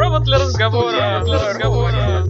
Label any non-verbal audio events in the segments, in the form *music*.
Провод для разговора. Для разговора.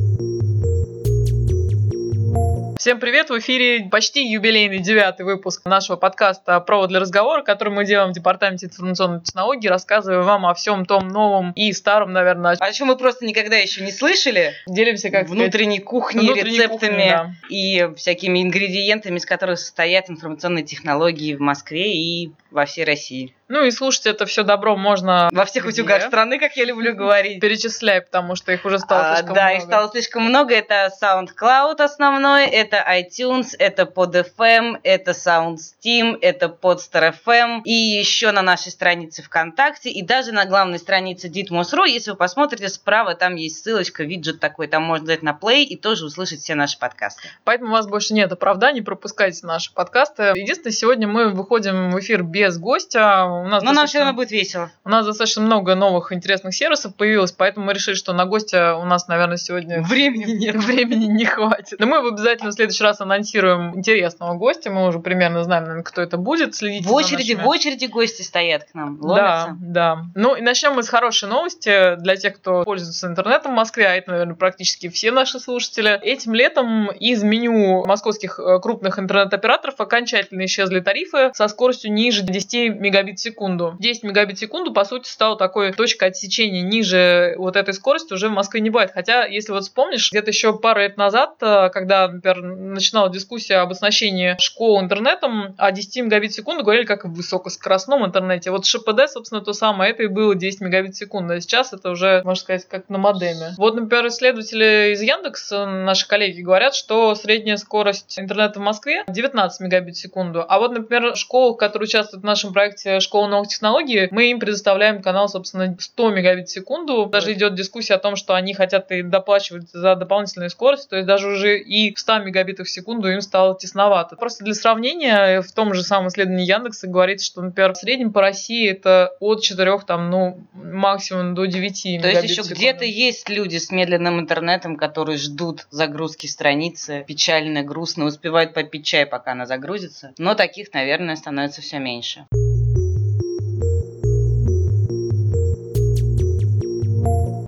Всем привет! В эфире почти юбилейный девятый выпуск нашего подкаста «Провод для разговора», который мы делаем в Департаменте информационной технологии, рассказывая вам о всем том новом и старом, наверное. О чем мы просто никогда еще не слышали. Делимся как внутренней кухней, внутренней рецептами кухни, да. и всякими ингредиентами, из которых состоят информационные технологии в Москве и во всей России. Ну и слушать это все добро можно во всех где? утюгах страны, как я люблю говорить. Перечисляй, потому что их уже стало а, слишком да, много. Да, их стало слишком много. Это SoundCloud основной, это iTunes, это PodFM, это SoundSteam, это PodStar.fm и еще на нашей странице ВКонтакте и даже на главной странице Ditmos.ru. Если вы посмотрите справа, там есть ссылочка, виджет такой, там можно дать на play и тоже услышать все наши подкасты. Поэтому у вас больше нет оправданий, пропускайте наши подкасты. Единственное, сегодня мы выходим в эфир без гостя у нас Но нам все равно будет весело. У нас достаточно много новых интересных сервисов появилось, поэтому мы решили, что на гостя у нас, наверное, сегодня *laughs* времени нет. Времени не хватит. Но мы обязательно в следующий раз анонсируем интересного гостя. Мы уже примерно знаем, наверное, кто это будет. Следите в очереди, нашими... в очереди гости стоят к нам. Ломятся. Да, да. Ну и начнем мы с хорошей новости для тех, кто пользуется интернетом в Москве, а это, наверное, практически все наши слушатели. Этим летом из меню московских э, крупных интернет-операторов окончательно исчезли тарифы со скоростью ниже 10 мегабит в секунду. 10 мегабит в секунду, по сути, стала такой точкой отсечения ниже вот этой скорости уже в Москве не бывает. Хотя, если вот вспомнишь, где-то еще пару лет назад, э, когда, например, начинала дискуссия об оснащении школ интернетом, о 10 мегабит в секунду говорили как в высокоскоростном интернете. Вот ШПД, собственно, то самое, это и было 10 мегабит в секунду. А сейчас это уже, можно сказать, как на модеме. Вот, например, исследователи из Яндекса, наши коллеги, говорят, что средняя скорость интернета в Москве 19 мегабит в секунду. А вот, например, школы, которые участвуют в нашем проекте «Школа новых технологий», мы им предоставляем канал, собственно, 100 мегабит в секунду. Даже идет дискуссия о том, что они хотят и доплачивать за дополнительную скорость, то есть даже уже и в 100 мегабитах в секунду им стало тесновато. Просто для сравнения, в том же самом исследовании Яндекса говорится, что, например, в среднем по России это от 4, там, ну, максимум до 9 То есть еще где-то есть люди с медленным интернетом, которые ждут загрузки страницы, печально, грустно, успевают попить чай, пока она загрузится. Но таких, наверное, становится все меньше.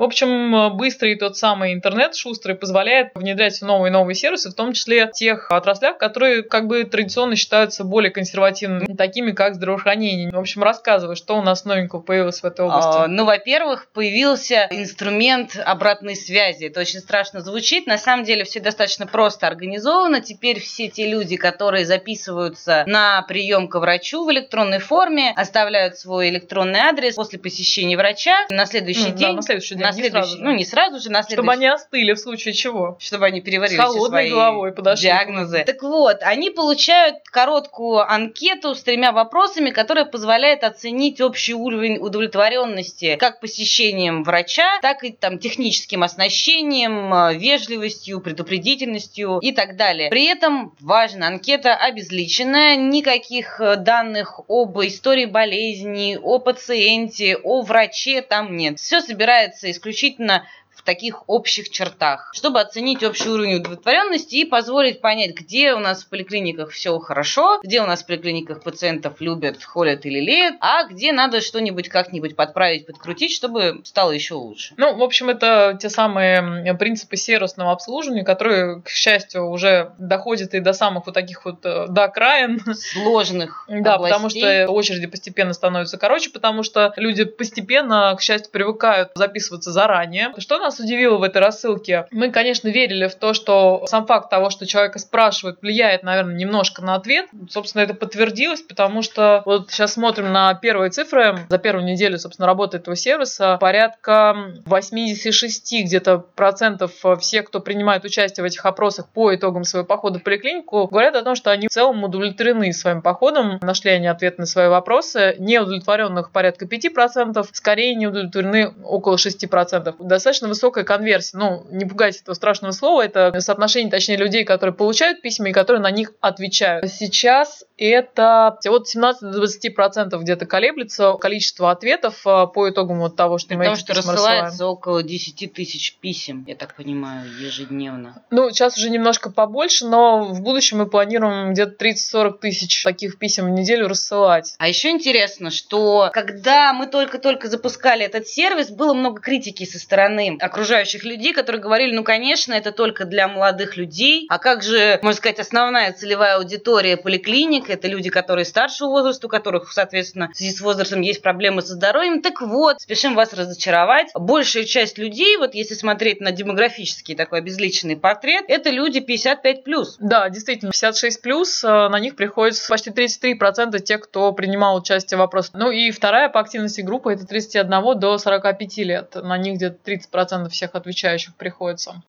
В общем, быстрый тот самый интернет шустрый позволяет внедрять новые и новые сервисы, в том числе в тех отраслях, которые как бы традиционно считаются более консервативными, такими как здравоохранение. В общем, рассказывай, что у нас новенького появилось в этой области. А, ну, во-первых, появился инструмент обратной связи. Это очень страшно звучит. На самом деле все достаточно просто организовано. Теперь все те люди, которые записываются на прием к врачу в электронной форме, оставляют свой электронный адрес после посещения врача. На следующий mm, день, да, на следующий день на следующий, ну не сразу же, на следующий. Чтобы они остыли в случае чего. Чтобы они переварили С холодной свои головой подошли. диагнозы. Так вот, они получают короткую анкету с тремя вопросами, которая позволяет оценить общий уровень удовлетворенности как посещением врача, так и там техническим оснащением, э, вежливостью, предупредительностью и так далее. При этом важно, анкета обезличенная, никаких э, данных об истории болезни, о пациенте, о враче там нет. Все собирается из исключительно в таких общих чертах, чтобы оценить общий уровень удовлетворенности и позволить понять, где у нас в поликлиниках все хорошо, где у нас в поликлиниках пациентов любят, холят или леют, а где надо что-нибудь как-нибудь подправить, подкрутить, чтобы стало еще лучше. Ну, в общем, это те самые принципы сервисного обслуживания, которые, к счастью, уже доходят и до самых вот таких вот э, до окраин. Сложных *laughs* Да, потому что очереди постепенно становятся короче, потому что люди постепенно, к счастью, привыкают записываться заранее. Что нас удивило в этой рассылке? Мы, конечно, верили в то, что сам факт того, что человека спрашивают, влияет, наверное, немножко на ответ. Собственно, это подтвердилось, потому что вот сейчас смотрим на первые цифры. За первую неделю, собственно, работы этого сервиса порядка 86 где-то процентов всех, кто принимает участие в этих опросах по итогам своего похода в поликлинику, говорят о том, что они в целом удовлетворены своим походом, нашли они ответ на свои вопросы. Неудовлетворенных порядка 5%, скорее не удовлетворены около 6%. Достаточно высокая конверсия. Ну, не пугайте этого страшного слова, это соотношение, точнее, людей, которые получают письма и которые на них отвечают. Сейчас это от 17 до 20 процентов где-то колеблется количество ответов э, по итогам вот того, что мы Потому что рассылается рассылаем. около 10 тысяч писем, я так понимаю, ежедневно. Ну, сейчас уже немножко побольше, но в будущем мы планируем где-то 30-40 тысяч таких писем в неделю рассылать. А еще интересно, что когда мы только-только запускали этот сервис, было много критики со стороны окружающих людей, которые говорили, ну, конечно, это только для молодых людей, а как же, можно сказать, основная целевая аудитория поликлиник, это люди, которые старшего возраста, у которых, соответственно, в связи с возрастом есть проблемы со здоровьем. Так вот, спешим вас разочаровать. Большая часть людей, вот если смотреть на демографический такой обезличенный портрет, это люди 55+. Да, действительно, 56+, э, на них приходится почти 33% тех, кто принимал участие в вопросе. Ну и вторая по активности группа это 31 до 45 лет. На них где-то 30% всех отвечающих приходится.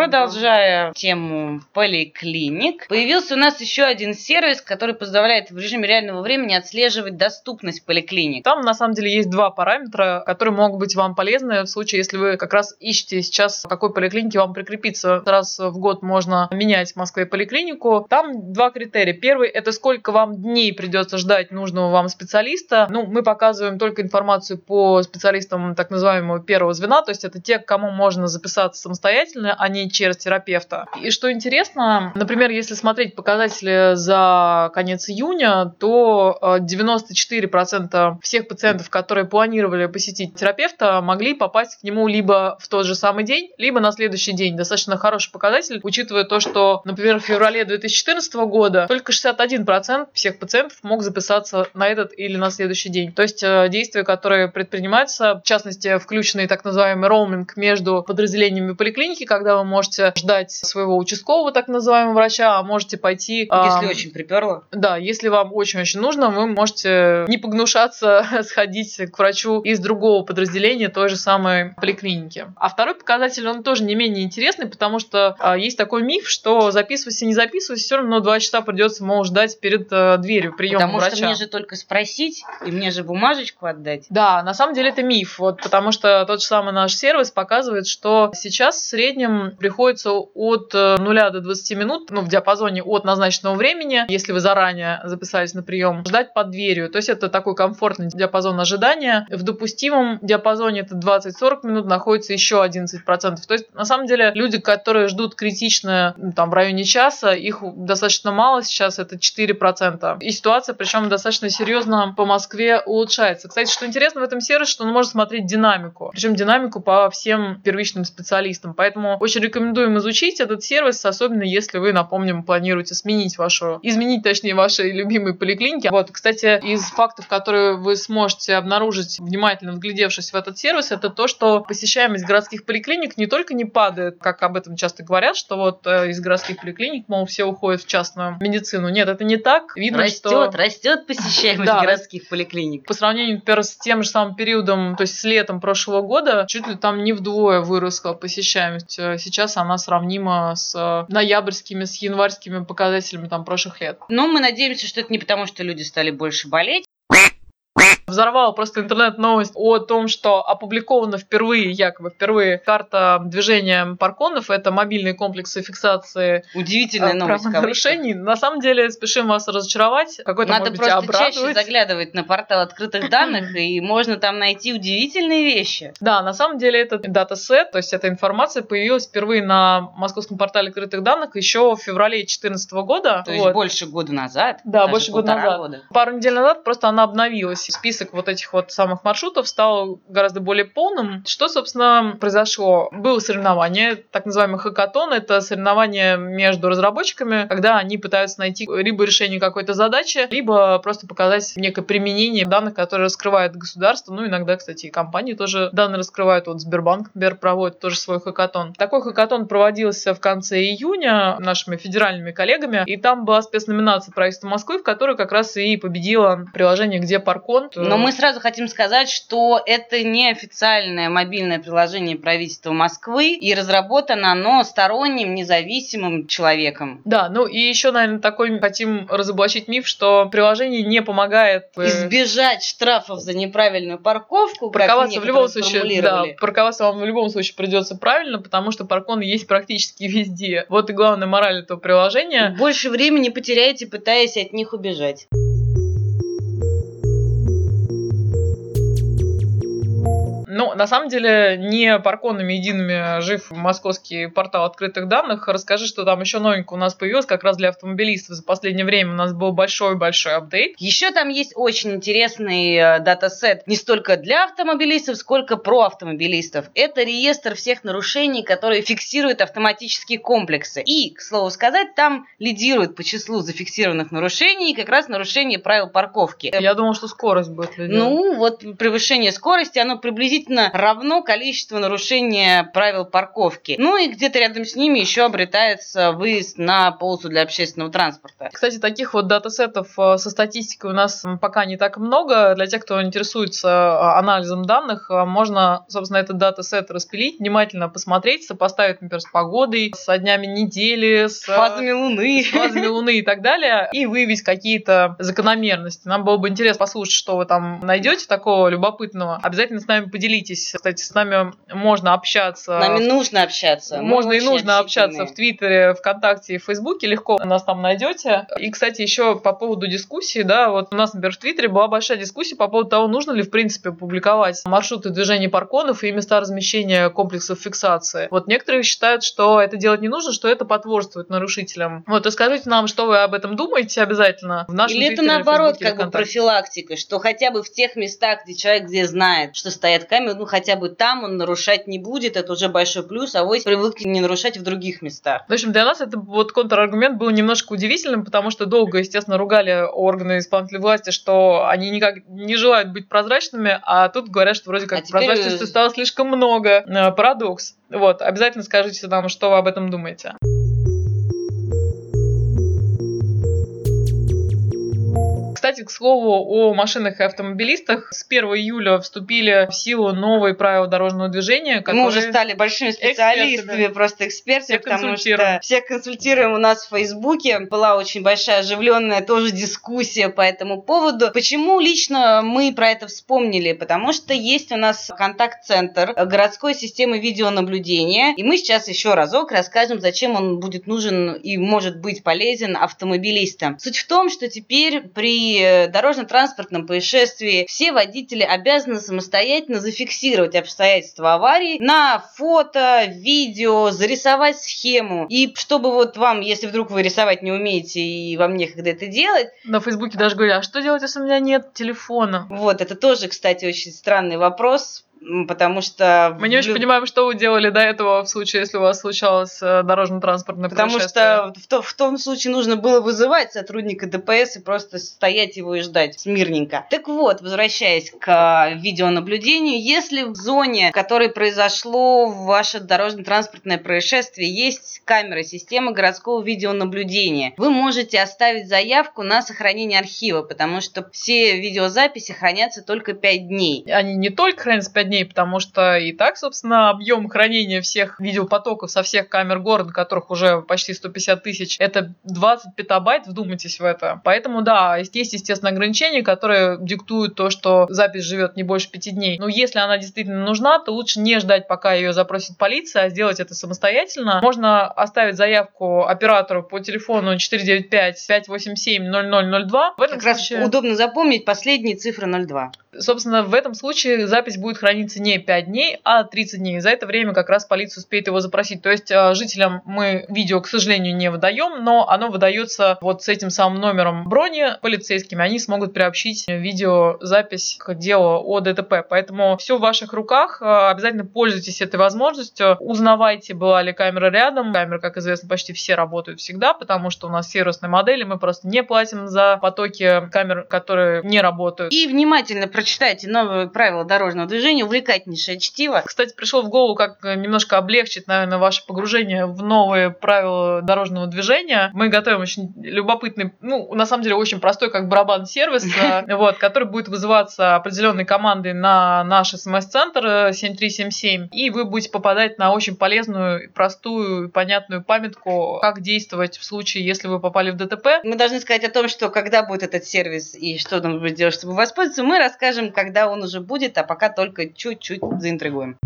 Продолжая тему поликлиник, появился у нас еще один сервис, который позволяет в режиме реального времени отслеживать доступность поликлиник. Там на самом деле есть два параметра, которые могут быть вам полезны в случае, если вы как раз ищете сейчас, в какой поликлинике вам прикрепиться. Раз в год можно менять в Москве поликлинику. Там два критерия. Первый – это сколько вам дней придется ждать нужного вам специалиста. Ну, мы показываем только информацию по специалистам так называемого первого звена, то есть это те, к кому можно записаться самостоятельно, а не через терапевта. И что интересно, например, если смотреть показатели за конец июня, то 94% э, всех пациентов, которые планировали посетить терапевта, могли попасть к нему либо в тот же самый день, либо на следующий день. Достаточно хороший показатель, учитывая то, что, например, в феврале 2014 года только 61% всех пациентов мог записаться на этот или на следующий день. То есть э, действия, которые предпринимаются, в частности, включенный так называемый роуминг между подразделениями поликлиники, когда вы можете ждать своего участкового так называемого врача, а можете пойти... Если э, очень приперло. Да, если вам очень-очень нужно, вы можете не погнушаться *laughs* сходить к врачу из другого подразделения той же самой поликлиники. А второй показатель, он тоже не менее интересный, потому что э, есть такой миф, что записывайся, не записывайся, все равно два часа придется, мол, ждать перед э, дверью приема потому врача. Потому что мне же только спросить, и мне же бумажечку отдать. Да, на самом деле это миф, вот, потому что тот же самый наш сервис показывает, что сейчас в среднем приходится от 0 э, до 20 минут, ну, в диапазоне от назначенного времени, если вы заранее записались на прием, ждать под дверью. То есть это такой комфортный диапазон ожидания. В допустимом диапазоне это 20-40 минут находится еще 11%. То есть, на самом деле, люди, которые ждут критично там, в районе часа, их достаточно мало сейчас, это 4%. И ситуация, причем достаточно серьезно по Москве улучшается. Кстати, что интересно в этом сервисе, что он может смотреть динамику. Причем динамику по всем первичным специалистам. Поэтому очень рекомендуем изучить этот сервис, особенно если вы, напомним, планируете сменить вашу, изменить, точнее, ваши любимые поликлиники. Вот, кстати, из фактов, которые вы сможете обнаружить, внимательно вглядевшись в этот сервис, это то, что посещаемость городских поликлиник не только не падает, как об этом часто говорят, что вот э, из городских поликлиник, мол, все уходят в частную медицину. Нет, это не так. Видно, растет, что... растет посещаемость *laughs* да, городских поликлиник. По сравнению, например, с тем же самым периодом, то есть с летом прошлого года, чуть ли там не вдвое выросла посещаемость. Э, сейчас она сравнима с ноябрьскими, с январскими показателями там прошлых лет. Но мы надеемся, что это не потому, что люди стали больше болеть, взорвал просто интернет-новость о том, что опубликована впервые, якобы впервые, карта движения парконов. Это мобильные комплексы фиксации Удивительная новость, нарушений. На самом деле, спешим вас разочаровать. Какой-то, Надо может быть, просто чаще заглядывать на портал открытых *laughs* данных, и можно там найти удивительные вещи. Да, на самом деле это датасет, то есть эта информация появилась впервые на московском портале открытых данных еще в феврале 2014 года. То вот. есть больше года назад? Да, больше года назад. Года. Пару недель назад просто она обновилась. Список список вот этих вот самых маршрутов стал гораздо более полным. Что, собственно, произошло? Было соревнование, так называемый хакатон. Это соревнование между разработчиками, когда они пытаются найти либо решение какой-то задачи, либо просто показать некое применение данных, которые раскрывает государство. Ну, иногда, кстати, и компании тоже данные раскрывают. Вот Сбербанк, например, проводит тоже свой хакатон. Такой хакатон проводился в конце июня нашими федеральными коллегами, и там была спецноминация правительства Москвы, в которой как раз и победило приложение «Где паркон». Но мы сразу хотим сказать, что это не официальное мобильное приложение правительства Москвы, и разработано оно сторонним, независимым человеком. Да, ну и еще, наверное, такой хотим разоблачить миф, что приложение не помогает... Э, Избежать штрафов за неправильную парковку, Парковаться в любом случае, да, парковаться вам в любом случае придется правильно, потому что паркон есть практически *laughs* везде. Вот и главная мораль этого приложения. Больше времени потеряете, пытаясь от них убежать. Ну, на самом деле, не парконами едиными жив московский портал открытых данных. Расскажи, что там еще новенькое у нас появилось как раз для автомобилистов. За последнее время у нас был большой-большой апдейт. Еще там есть очень интересный э, датасет не столько для автомобилистов, сколько про автомобилистов. Это реестр всех нарушений, которые фиксируют автоматические комплексы. И, к слову сказать, там лидирует по числу зафиксированных нарушений как раз нарушение правил парковки. Я думал, что скорость будет лидировать. Ну, вот превышение скорости, оно приблизительно приблизительно равно количество нарушения правил парковки. Ну и где-то рядом с ними еще обретается выезд на полосу для общественного транспорта. Кстати, таких вот датасетов э, со статистикой у нас пока не так много. Для тех, кто интересуется э, анализом данных, э, можно, собственно, этот датасет распилить, внимательно посмотреть, сопоставить, например, с погодой, с днями недели, с фазами Луны, с фазами Луны и так далее, и выявить какие-то закономерности. Нам было бы интересно послушать, что вы там найдете такого любопытного. Обязательно с нами поделитесь делитесь. Кстати, с нами можно общаться. С нами нужно общаться. Можно и нужно общаться в Твиттере, ВКонтакте и Фейсбуке. Легко нас там найдете. И, кстати, еще по поводу дискуссии, да, вот у нас, например, в Твиттере была большая дискуссия по поводу того, нужно ли, в принципе, публиковать маршруты движения парконов и места размещения комплексов фиксации. Вот некоторые считают, что это делать не нужно, что это потворствует нарушителям. Вот, и скажите нам, что вы об этом думаете обязательно в нашем Или это наоборот, как бы профилактика, что хотя бы в тех местах, где человек где знает, что стоят камеры, ну хотя бы там он нарушать не будет, это уже большой плюс, а вось привыкли не нарушать в других местах. В общем, для нас это вот контраргумент был немножко удивительным, потому что долго, естественно, ругали органы исполнительной власти, что они никак не желают быть прозрачными, а тут говорят, что вроде как а прозрачности теперь... стало слишком много. Э, парадокс. Вот, обязательно скажите нам, что вы об этом думаете. Кстати, к слову о машинах и автомобилистах, с 1 июля вступили в силу новые правила дорожного движения. Мы уже стали большими специалистами, просто экспертами, потому что всех консультируем у нас в Фейсбуке. Была очень большая оживленная тоже дискуссия по этому поводу. Почему лично мы про это вспомнили? Потому что есть у нас контакт-центр городской системы видеонаблюдения, и мы сейчас еще разок расскажем, зачем он будет нужен и может быть полезен автомобилистам. Суть в том, что теперь при дорожно-транспортном происшествии все водители обязаны самостоятельно зафиксировать обстоятельства аварии на фото, видео, зарисовать схему. И чтобы вот вам, если вдруг вы рисовать не умеете и вам некогда это делать... На Фейсбуке даже говорят, а что делать, если у меня нет телефона? Вот, это тоже, кстати, очень странный вопрос потому что... Мы не очень понимаем, что вы делали до этого в случае, если у вас случалось э, дорожно-транспортное Потому что в, то, в том случае нужно было вызывать сотрудника ДПС и просто стоять его и ждать смирненько. Так вот, возвращаясь к видеонаблюдению, если в зоне, в которой произошло ваше дорожно-транспортное происшествие, есть камера системы городского видеонаблюдения, вы можете оставить заявку на сохранение архива, потому что все видеозаписи хранятся только 5 дней. Они не только хранятся 5 дней, потому что и так, собственно, объем хранения всех видеопотоков со всех камер города, которых уже почти 150 тысяч, это 20 петабайт, вдумайтесь в это. Поэтому, да, есть, естественно, ограничения, которые диктуют то, что запись живет не больше 5 дней. Но если она действительно нужна, то лучше не ждать, пока ее запросит полиция, а сделать это самостоятельно. Можно оставить заявку оператору по телефону 495 587 0002. В этом как случае... раз удобно запомнить последние цифры 02. Собственно, в этом случае запись будет храниться не 5 дней, а 30 дней. За это время как раз полиция успеет его запросить. То есть э, жителям мы видео, к сожалению, не выдаем, но оно выдается вот с этим самым номером брони полицейскими. Они смогут приобщить видеозапись к делу о ДТП. Поэтому все в ваших руках. Э, обязательно пользуйтесь этой возможностью. Узнавайте, была ли камера рядом. Камеры, как известно, почти все работают всегда, потому что у нас сервисные модели. Мы просто не платим за потоки камер, которые не работают. И внимательно прочитайте новые правила дорожного движения, увлекательнейшее чтиво. Кстати, пришел в голову, как немножко облегчить, наверное, ваше погружение в новые правила дорожного движения. Мы готовим очень любопытный, ну, на самом деле, очень простой, как барабан сервис, *laughs* э, вот, который будет вызываться определенной командой на наш смс-центр 7377, э, и вы будете попадать на очень полезную, простую, понятную памятку, как действовать в случае, если вы попали в ДТП. Мы должны сказать о том, что когда будет этот сервис и что нужно делать, чтобы воспользоваться, мы расскажем, когда он уже будет, а пока только чуть-чуть заинтригуем.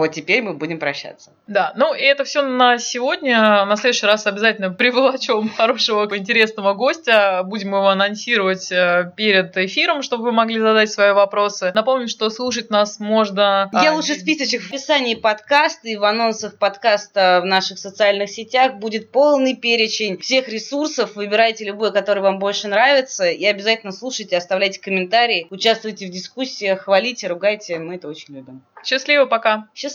Вот теперь мы будем прощаться. Да, ну и это все на сегодня. На следующий раз обязательно *laughs* приволочем хорошего, интересного гостя. Будем его анонсировать э, перед эфиром, чтобы вы могли задать свои вопросы. Напомню, что слушать нас можно... Я а, лучше списочек в описании подкаста и в анонсах подкаста в наших социальных сетях будет полный перечень всех ресурсов. Выбирайте любой, который вам больше нравится. И обязательно слушайте, оставляйте комментарии, участвуйте в дискуссиях, хвалите, ругайте. Мы это очень любим. Счастливо, пока. Счастливо.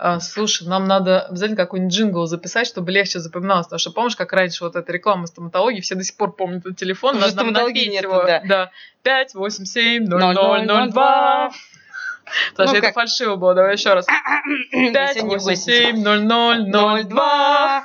А, слушай, нам надо обязательно какой-нибудь джингл записать, чтобы легче запоминалось. Потому что помнишь, как раньше вот эта реклама стоматологии, все до сих пор помнят этот телефон. Уже стоматологии нет, его. Да. да. 5, 8, 7, 0, 0, 0, 2. Потому ну, это фальшиво было. Давай еще раз. 5, 8, 7, 0, 0, 0, 2.